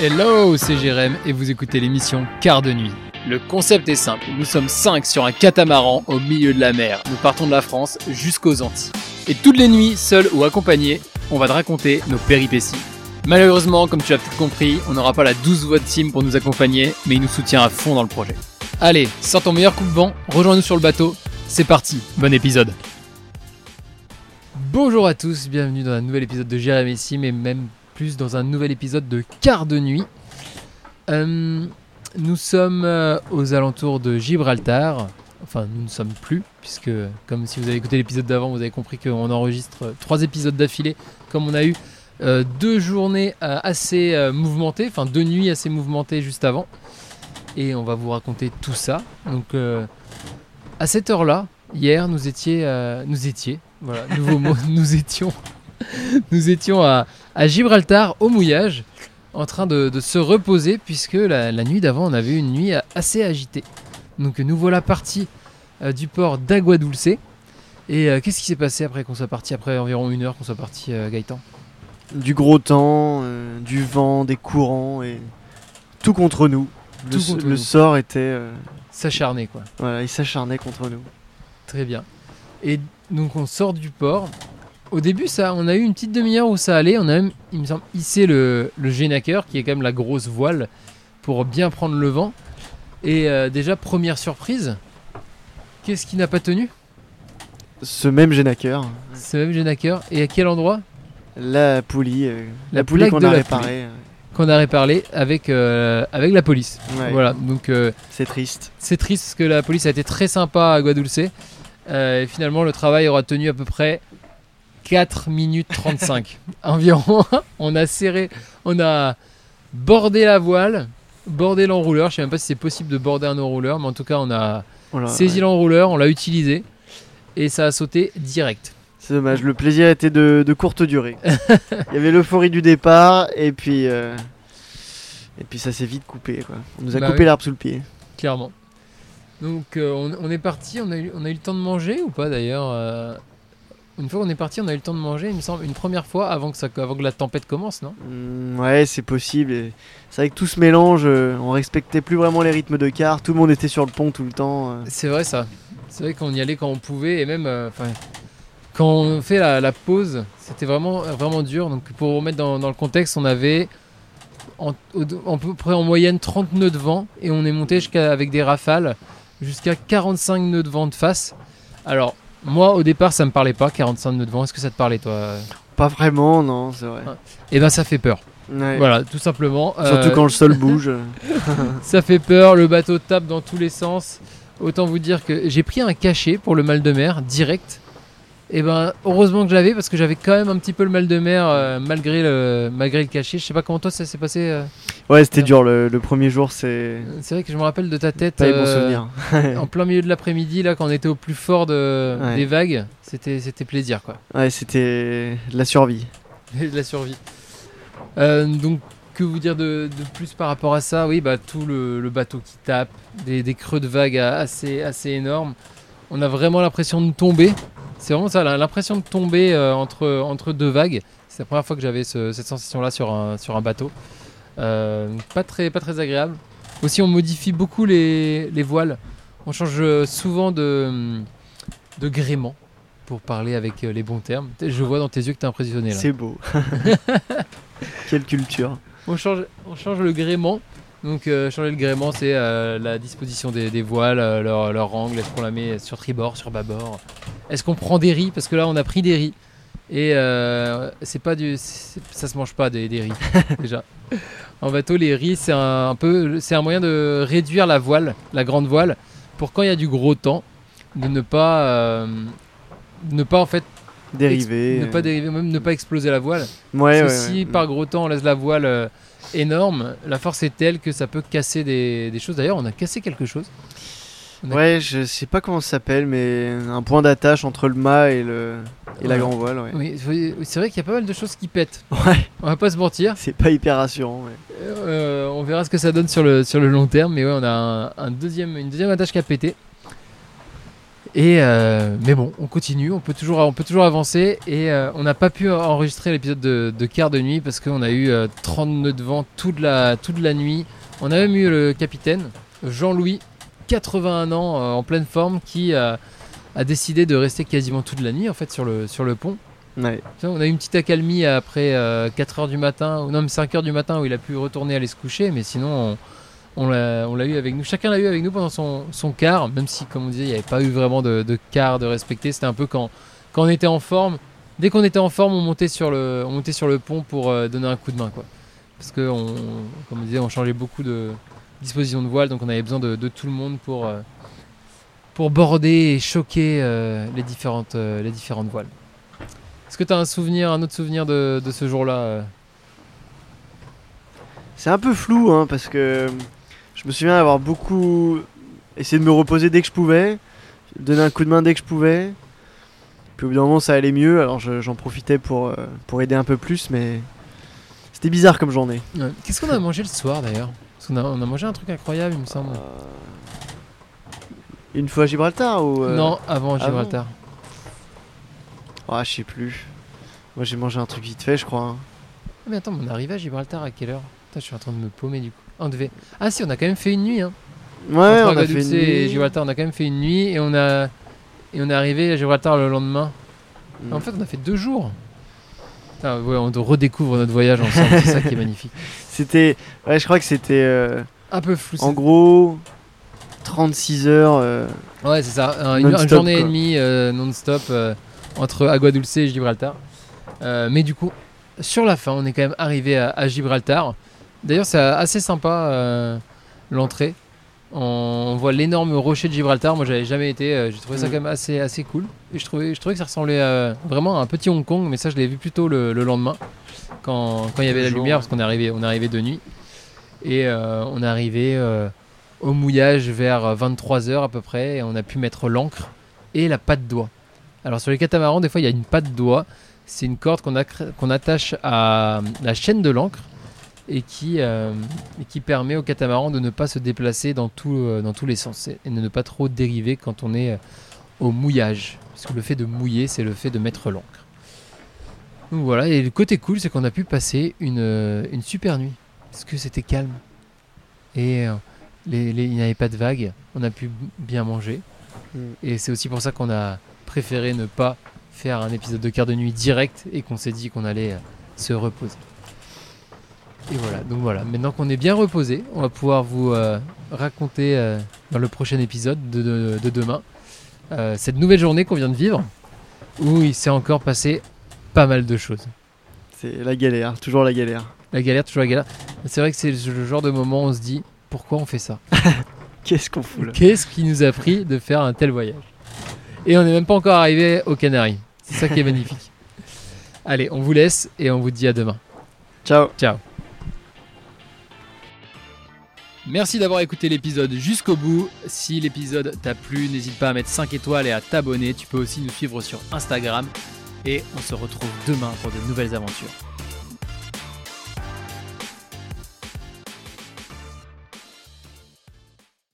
Hello, c'est Jérém et vous écoutez l'émission Quart de nuit. Le concept est simple, nous sommes 5 sur un catamaran au milieu de la mer. Nous partons de la France jusqu'aux Antilles. Et toutes les nuits, seuls ou accompagnés, on va te raconter nos péripéties. Malheureusement, comme tu as peut-être compris, on n'aura pas la 12 voix de team pour nous accompagner, mais il nous soutient à fond dans le projet. Allez, sors ton meilleur coup de vent, rejoins-nous sur le bateau, c'est parti, bon épisode. Bonjour à tous, bienvenue dans un nouvel épisode de Jérémy Sim et même plus dans un nouvel épisode de Quart de nuit. Euh, nous sommes euh, aux alentours de Gibraltar. Enfin, nous ne sommes plus, puisque comme si vous avez écouté l'épisode d'avant, vous avez compris qu'on enregistre euh, trois épisodes d'affilée, comme on a eu deux journées assez mouvementées, enfin deux nuits assez mouvementées juste avant. Et on va vous raconter tout ça. Donc, à cette heure-là, hier, nous euh, nous étions, voilà, nouveau mot, nous étions, nous étions à, à Gibraltar au mouillage, en train de, de se reposer, puisque la, la nuit d'avant, on avait eu une nuit assez agitée. Donc, nous voilà partis euh, du port d'Agua Dulce. Et euh, qu'est-ce qui s'est passé après qu'on soit parti, après environ une heure qu'on soit parti, euh, Gaëtan? Du gros temps, euh, du vent, des courants et tout contre nous. Le, Tout contre le nous. sort était. S'acharner, quoi. voilà, il s'acharnait contre nous. Très bien. Et donc on sort du port. Au début, ça, on a eu une petite demi-heure où ça allait. On a même, il me semble, hissé le, le qui est quand même la grosse voile, pour bien prendre le vent. Et euh, déjà, première surprise, qu'est-ce qui n'a pas tenu? Ce même Génaker, Ce même Génaker. Et à quel endroit? La poulie, euh, La la, poulie qu'on a réparée. Qu'on a réparé avec, euh, avec la police. ouais, Voilà, donc C'est triste. c'est triste parce que la police a été très sympa à Guadulce. Et finalement, le travail aura tenu à peu près 4 minutes 35 environ. on a serré, on a bordé la voile, bordé l'enrouleur. Je sais même pas si c'est possible de border un enrouleur, mais en tout cas, on a Voilà, saisi ouais. l'enrouleur, on l'a utilisé et ça a sauté direct. C'est dommage, le plaisir était de, de courte durée. il y avait l'euphorie du départ et puis. euh, Et puis ça s'est vite coupé quoi. On nous a Bah coupé oui. l'arbre sous le pied. clairement. Donc euh, on, on est parti, on a, eu, on a eu le temps de manger ou pas d'ailleurs euh, Une fois qu'on est parti, on a eu le temps de manger, il me semble, une première fois avant que, ça, avant que la tempête commence, non? Mm, ouais, c'est possible. et C'est vrai que tout ce mélange, euh, on respectait plus vraiment les rythmes de quart. Tout le monde était sur le pont tout le temps. euh. C'est vrai ça. C'est vrai qu'on y allait quand on pouvait et même euh, quand on fait la, la pause, c'était vraiment, vraiment dur. Donc pour remettre dans, dans le contexte, on avait en peu près en moyenne 30 nœuds de vent et on est monté jusqu'à avec des rafales jusqu'à 45 nœuds de vent de face. Alors moi au départ ça me parlait pas 45 nœuds de vent. Est-ce que ça te parlait toi Pas vraiment, non, c'est vrai. Ouais. Eh ben ça fait peur. Ouais. Voilà, tout simplement. Surtout Euh, quand le sol bouge. Ça fait peur, le bateau tape dans tous les sens. Autant vous dire que j'ai pris un cachet pour le mal de mer direct. Et ben heureusement que j'avais parce que j'avais quand même un petit peu le mal de mer euh, malgré le malgré le cachet. Je sais pas comment toi ça s'est passé. euh. Ouais, c'était dur le, le premier jour, c'est C'est vrai que je me rappelle de ta tête pas euh, souvenirs. en plein milieu de l'après-midi là quand on était au plus fort de, Ouais. des vagues. C'était c'était plaisir quoi. Ouais, c'était de la survie. De la survie. Euh, donc, que vous dire de, de plus par rapport à ça? Oui, bah, tout le, le bateau qui tape, des, des creux de vagues assez, assez énormes. On a vraiment l'impression de tomber. C'est vraiment ça, l'impression de tomber euh, entre, entre deux vagues. C'est la première fois que j'avais ce- cette sensation-là sur un, sur un bateau. Euh, pas, très, pas très agréable. Aussi, on modifie beaucoup les, les voiles. On change euh, souvent de, de gréement, pour parler avec les bons termes. Je vois dans tes yeux que tu es impressionné là. C'est beau. Quelle culture. On change, on change le gréement. Donc euh, changer le gréement, c'est euh, la disposition des, des voiles, euh, leur, leur angle. Est-ce qu'on la met sur tribord, sur bâbord? Est-ce qu'on prend des riz? Parce que là, on a pris des riz. Et euh, c'est pas du, ça se mange pas des, des riz déjà. En bateau, les riz, c'est un, un peu, c'est un moyen de réduire la voile, la grande voile, pour quand il y a du gros temps, de ne pas, ne pas en fait, Dérivé. ne pas dériver, même ne pas exploser la voile. Ouais, Parce ouais, que si par gros temps on laisse la voile énorme, la force est telle que ça peut casser des, des choses. D'ailleurs, on a cassé quelque chose. a- Ouais, je sais pas comment ça s'appelle, mais un point d'attache entre le mât et, le... et la grand voile, ouais. Oui, oui, c'est vrai qu'il y a pas mal de choses qui pètent. Ouais, On va pas se mentir. c'est pas hyper rassurant. ouais. Euh, on verra ce que ça donne sur le, sur le long terme. Mais ouais, on a un, un deuxième, une deuxième attache qui a pété. Et euh, mais bon, on continue, on peut toujours, on peut toujours avancer. Et euh, on n'a pas pu enregistrer l'épisode de, de quart de nuit parce qu'on a eu euh, 30 nœuds de vent toute la, toute la nuit. On a même eu le capitaine Jean-Louis, 81 ans, euh, en pleine forme, qui a, décidé de rester quasiment toute la nuit en fait sur le, sur le pont. Ouais. On a eu une petite accalmie après 4h du matin, ou non mais 5h du matin où il a pu retourner aller se coucher, mais sinon on, on l'a eu avec nous. Chacun l'a eu avec nous pendant son, quart, même si comme on disait il n'y avait pas eu vraiment de, quart de respecter. C'était un peu quand, on était en forme. Dès qu'on était en forme, on montait sur le, pont pour euh, donner un coup de main. Quoi. Parce que, on, comme on disait, on changeait beaucoup de dispositions de voile, donc on avait besoin de, tout le monde pour, euh, border et choquer euh, les, différentes, les différentes voiles. Est-ce que tu as un souvenir, un autre souvenir de, de ce jour-là C'est un peu flou, hein, parce que je me souviens avoir beaucoup essayé de me reposer dès que je pouvais, donner un coup de main dès que je pouvais. Puis au bout d'un moment, ça allait mieux, alors je- j'en profitais pour, euh, pour aider un peu plus, mais c'était bizarre comme journée. Ouais. Qu'est-ce qu'on a mangé le soir d'ailleurs? Parce qu'on a, on a mangé un truc incroyable, il me semble. Une fois à Gibraltar ou euh, Non, avant? Gibraltar. Ah, je sais plus. Moi, j'ai mangé un truc vite fait, je crois. hein. Ah, mais attends, mais on est arrivé à Gibraltar à quelle heure? Putain, je suis en train de me paumer du coup. Ah, on devait... ah si, on a quand même fait une nuit. Hein. Ouais, Entre on a fait une et nuit. Gibraltar, on a quand même fait une nuit et on a et on est arrivé à Gibraltar le lendemain. Mm. En fait, on a fait deux jours. Putain, ouais, on redécouvre notre voyage ensemble, c'est ça qui est magnifique. C'était. Ouais, je crois que c'était. euh, Un peu flou. en gros. 36 heures. euh, Ouais, c'est ça. un- une, journée et demie euh, non-stop entre Agua Dulce et Gibraltar. Mais du coup, sur la fin, on est quand même arrivé à, à Gibraltar. D'ailleurs, c'est assez sympa euh, l'entrée. On, voit l'énorme rocher de Gibraltar. Moi, j'avais jamais été. euh, J'ai trouvé ça Mm. quand même assez, assez cool. Et je trouvais, je trouvais que ça ressemblait à- vraiment à un petit Hong Kong. Mais ça, je l'ai vu plutôt le, le lendemain, quand, quand il y avait la jour, lumière, ouais. parce qu'on est arrivé, on est arrivé de nuit. Et euh, on est arrivé euh, au mouillage vers 23h à peu près. Et on a pu mettre l'encre et la patte d'oie. Alors sur les catamarans, des fois, il y a une patte d'oie. C'est une corde qu'on attache à la chaîne de l'encre et qui, euh, et qui permet au catamaran de ne pas se déplacer dans, tout, euh, dans tous les sens et de ne pas trop dériver quand on est euh, au mouillage. Parce que le fait de mouiller, c'est le fait de mettre l'encre. Donc voilà, et le côté cool, c'est qu'on a pu passer une, une super nuit. Parce que c'était calme. Et les- les- il n'y avait pas de vagues. On a pu bien manger. Mm. Et c'est aussi pour ça qu'on a préféré ne pas faire un épisode de quart de nuit direct et qu'on s'est dit qu'on allait se reposer. Et voilà, donc voilà, maintenant qu'on est bien reposé, on va pouvoir vous euh, raconter euh, dans le prochain épisode de, de- de demain euh, cette nouvelle journée qu'on vient de vivre où il s'est encore passé pas mal de choses. C'est la galère, toujours la galère. La galère, toujours la galère. C'est vrai que c'est le genre de moment où on se dit pourquoi on fait ça? Qu'est-ce qu'on fout là? Qu'est-ce qui nous a pris de faire un tel voyage? Et on n'est même pas encore arrivé aux Canaries. C'est ça qui est magnifique. Allez, on vous laisse et on vous dit à demain. Ciao Ciao. Merci d'avoir écouté l'épisode jusqu'au bout. Si l'épisode t'a plu, n'hésite pas à mettre 5 étoiles et à t'abonner. Tu peux aussi nous suivre sur Instagram. Et on se retrouve demain pour de nouvelles aventures.